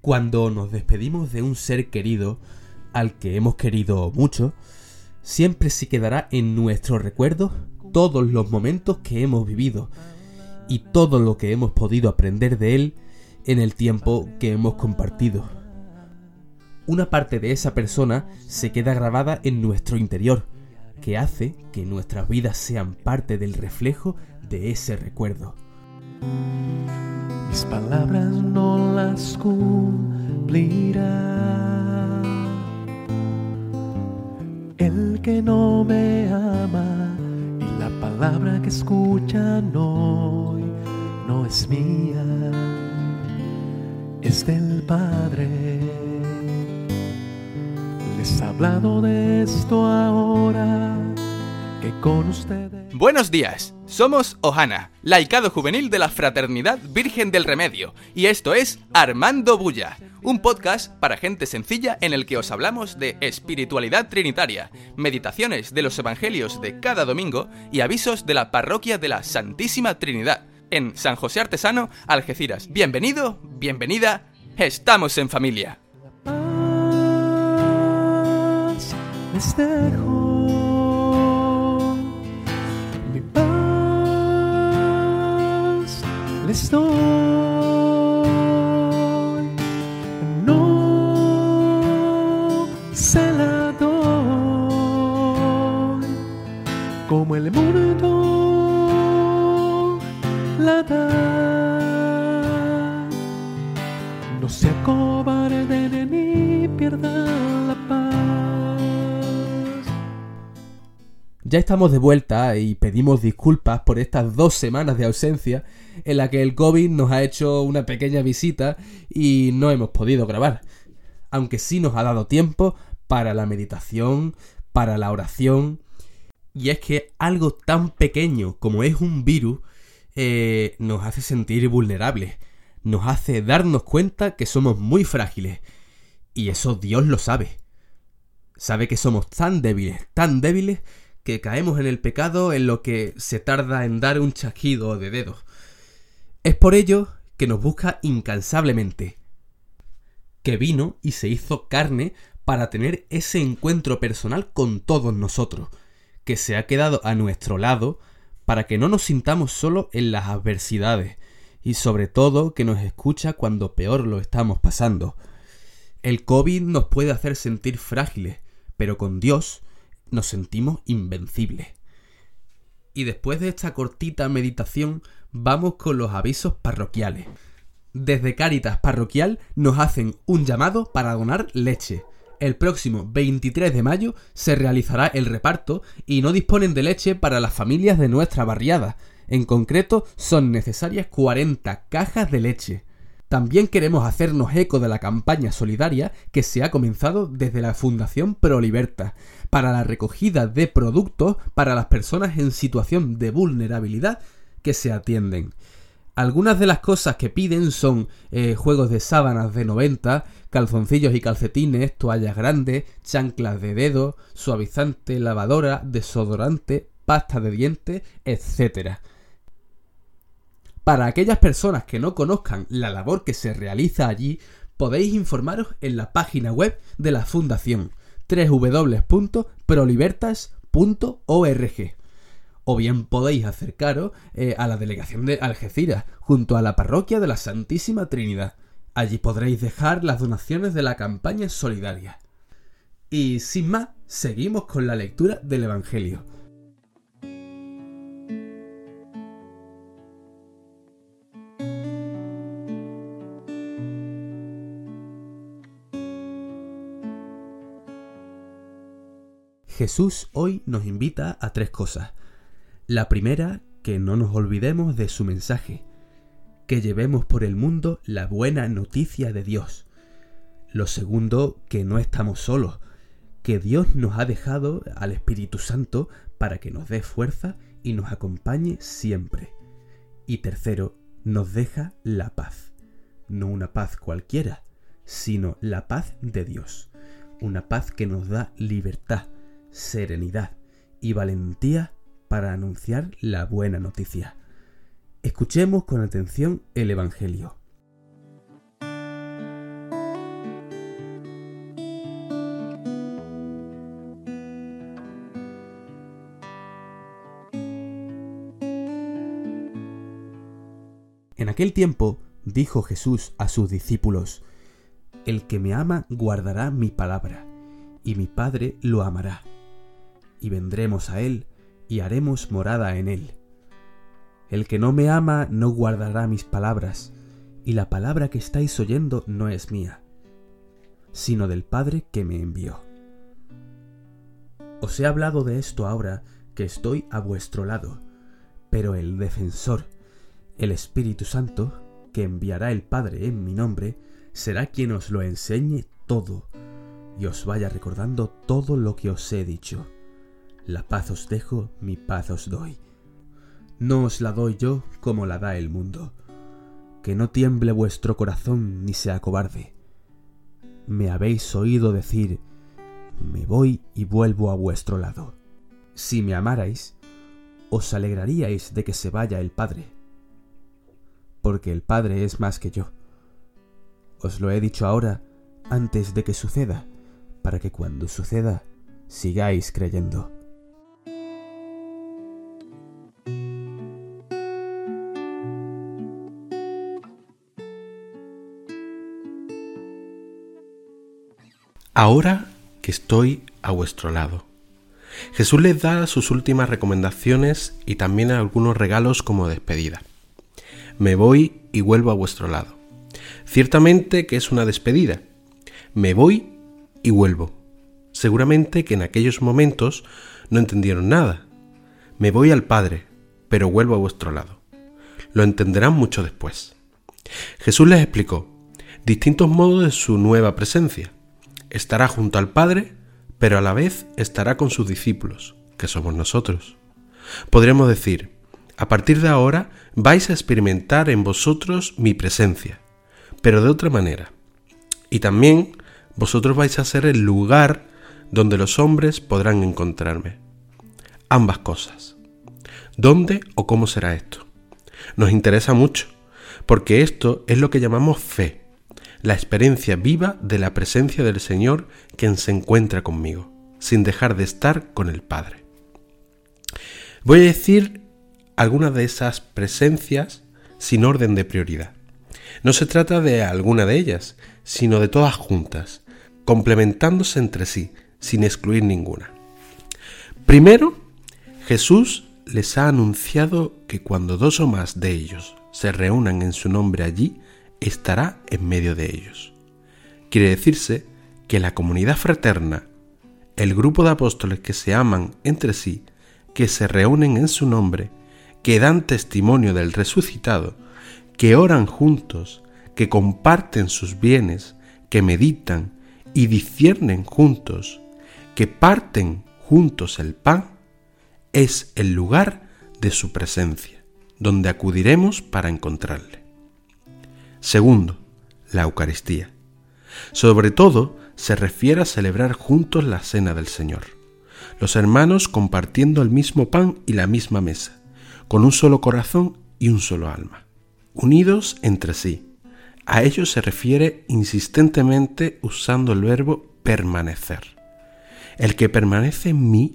Cuando nos despedimos de un ser querido, al que hemos querido mucho, siempre se quedará en nuestro recuerdo todos los momentos que hemos vivido y todo lo que hemos podido aprender de él en el tiempo que hemos compartido. Una parte de esa persona se queda grabada en nuestro interior, que hace que nuestras vidas sean parte del reflejo de ese recuerdo. Mis palabras no las cumplirá. El que no me ama y la palabra que escucha hoy no es mía, es del Padre. Les he hablado de esto ahora que con ustedes. Buenos días, somos Ohana, laicado juvenil de la Fraternidad Virgen del Remedio, y esto es Armando Bulla, un podcast para gente sencilla en el que os hablamos de espiritualidad trinitaria, meditaciones de los evangelios de cada domingo y avisos de la parroquia de la Santísima Trinidad, en San José Artesano, Algeciras. Bienvenido, bienvenida, estamos en familia. Les doy. No se la doy como el mundo Ya estamos de vuelta y pedimos disculpas por estas dos semanas de ausencia en la que el COVID nos ha hecho una pequeña visita y no hemos podido grabar. Aunque sí nos ha dado tiempo para la meditación, para la oración. Y es que algo tan pequeño como es un virus eh, nos hace sentir vulnerables. Nos hace darnos cuenta que somos muy frágiles. Y eso Dios lo sabe. Sabe que somos tan débiles, tan débiles, que caemos en el pecado en lo que se tarda en dar un chasquido de dedos. Es por ello que nos busca incansablemente. Que vino y se hizo carne para tener ese encuentro personal con todos nosotros, que se ha quedado a nuestro lado para que no nos sintamos solo en las adversidades, y sobre todo que nos escucha cuando peor lo estamos pasando. El COVID nos puede hacer sentir frágiles, pero con Dios nos sentimos invencibles. Y después de esta cortita meditación, vamos con los avisos parroquiales. Desde Cáritas Parroquial nos hacen un llamado para donar leche. El próximo 23 de mayo se realizará el reparto y no disponen de leche para las familias de nuestra barriada. En concreto, son necesarias 40 cajas de leche. También queremos hacernos eco de la campaña solidaria que se ha comenzado desde la Fundación Proliberta para la recogida de productos para las personas en situación de vulnerabilidad que se atienden. Algunas de las cosas que piden son eh, juegos de sábanas de 90, calzoncillos y calcetines, toallas grandes, chanclas de dedo, suavizante, lavadora, desodorante, pasta de dientes, etc. Para aquellas personas que no conozcan la labor que se realiza allí, podéis informaros en la página web de la Fundación www.prolibertas.org o bien podéis acercaros eh, a la delegación de Algeciras, junto a la parroquia de la Santísima Trinidad. Allí podréis dejar las donaciones de la campaña solidaria. Y sin más, seguimos con la lectura del Evangelio. Jesús hoy nos invita a tres cosas. La primera, que no nos olvidemos de su mensaje, que llevemos por el mundo la buena noticia de Dios. Lo segundo, que no estamos solos, que Dios nos ha dejado al Espíritu Santo para que nos dé fuerza y nos acompañe siempre. Y tercero, nos deja la paz. No una paz cualquiera, sino la paz de Dios. Una paz que nos da libertad, serenidad y valentía para anunciar la buena noticia. Escuchemos con atención el Evangelio. En aquel tiempo dijo Jesús a sus discípulos, El que me ama guardará mi palabra, y mi Padre lo amará y vendremos a él y haremos morada en él. El que no me ama no guardará mis palabras, y la palabra que estáis oyendo no es mía, sino del Padre que me envió. Os he hablado de esto ahora que estoy a vuestro lado, pero el defensor, el Espíritu Santo, que enviará el Padre en mi nombre, será quien os lo enseñe todo y os vaya recordando todo lo que os he dicho. La paz os dejo, mi paz os doy. No os la doy yo como la da el mundo. Que no tiemble vuestro corazón ni sea cobarde. Me habéis oído decir, me voy y vuelvo a vuestro lado. Si me amarais, os alegraríais de que se vaya el Padre, porque el Padre es más que yo. Os lo he dicho ahora antes de que suceda, para que cuando suceda sigáis creyendo. Ahora que estoy a vuestro lado. Jesús les da sus últimas recomendaciones y también algunos regalos como despedida. Me voy y vuelvo a vuestro lado. Ciertamente que es una despedida. Me voy y vuelvo. Seguramente que en aquellos momentos no entendieron nada. Me voy al Padre, pero vuelvo a vuestro lado. Lo entenderán mucho después. Jesús les explicó distintos modos de su nueva presencia. Estará junto al Padre pero a la vez estará con sus discípulos, que somos nosotros. Podríamos decir, a partir de ahora vais a experimentar en vosotros mi presencia, pero de otra manera. Y también vosotros vais a ser el lugar donde los hombres podrán encontrarme. Ambas cosas. ¿Dónde o cómo será esto? Nos interesa mucho, porque esto es lo que llamamos fe la experiencia viva de la presencia del Señor quien se encuentra conmigo, sin dejar de estar con el Padre. Voy a decir algunas de esas presencias sin orden de prioridad. No se trata de alguna de ellas, sino de todas juntas, complementándose entre sí, sin excluir ninguna. Primero, Jesús les ha anunciado que cuando dos o más de ellos se reúnan en su nombre allí, estará en medio de ellos. Quiere decirse que la comunidad fraterna, el grupo de apóstoles que se aman entre sí, que se reúnen en su nombre, que dan testimonio del resucitado, que oran juntos, que comparten sus bienes, que meditan y disciernen juntos, que parten juntos el pan, es el lugar de su presencia, donde acudiremos para encontrarle. Segundo, la Eucaristía. Sobre todo, se refiere a celebrar juntos la cena del Señor. Los hermanos compartiendo el mismo pan y la misma mesa, con un solo corazón y un solo alma, unidos entre sí. A ello se refiere insistentemente usando el verbo permanecer. El que permanece en mí,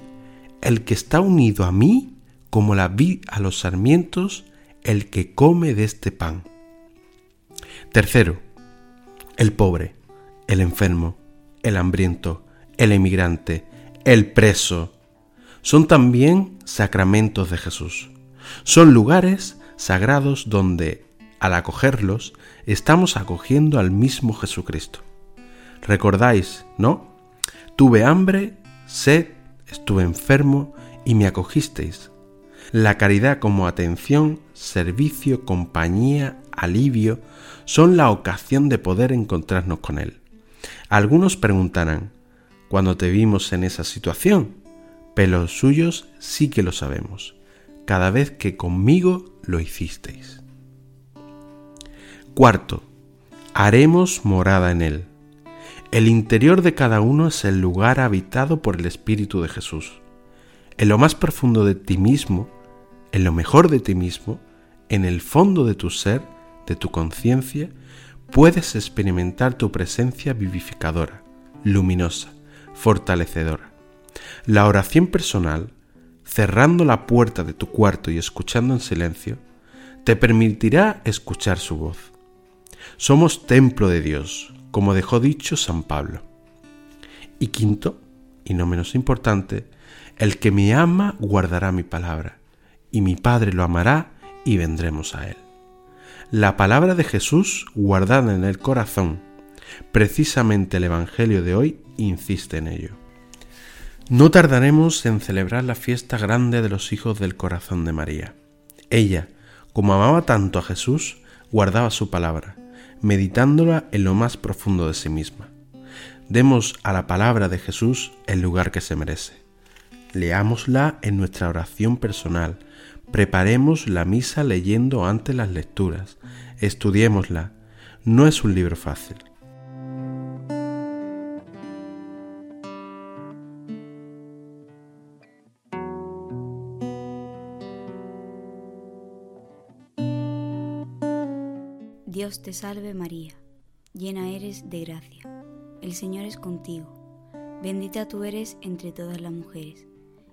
el que está unido a mí, como la vid a los sarmientos, el que come de este pan. Tercero, el pobre, el enfermo, el hambriento, el emigrante, el preso, son también sacramentos de Jesús. Son lugares sagrados donde, al acogerlos, estamos acogiendo al mismo Jesucristo. ¿Recordáis, no? Tuve hambre, sed, estuve enfermo y me acogisteis. La caridad como atención, servicio, compañía, alivio, son la ocasión de poder encontrarnos con Él. Algunos preguntarán, ¿cuándo te vimos en esa situación? Pero los suyos sí que lo sabemos, cada vez que conmigo lo hicisteis. Cuarto, haremos morada en Él. El interior de cada uno es el lugar habitado por el Espíritu de Jesús. En lo más profundo de ti mismo, en lo mejor de ti mismo, en el fondo de tu ser, de tu conciencia, puedes experimentar tu presencia vivificadora, luminosa, fortalecedora. La oración personal, cerrando la puerta de tu cuarto y escuchando en silencio, te permitirá escuchar su voz. Somos templo de Dios, como dejó dicho San Pablo. Y quinto, y no menos importante, el que me ama guardará mi palabra, y mi Padre lo amará y vendremos a él. La palabra de Jesús guardada en el corazón, precisamente el Evangelio de hoy insiste en ello. No tardaremos en celebrar la fiesta grande de los hijos del corazón de María. Ella, como amaba tanto a Jesús, guardaba su palabra, meditándola en lo más profundo de sí misma. Demos a la palabra de Jesús el lugar que se merece. Leámosla en nuestra oración personal, preparemos la misa leyendo antes las lecturas, estudiémosla. No es un libro fácil. Dios te salve María, llena eres de gracia el Señor es contigo. Bendita tú eres entre todas las mujeres,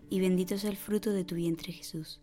y bendito es el fruto de tu vientre Jesús.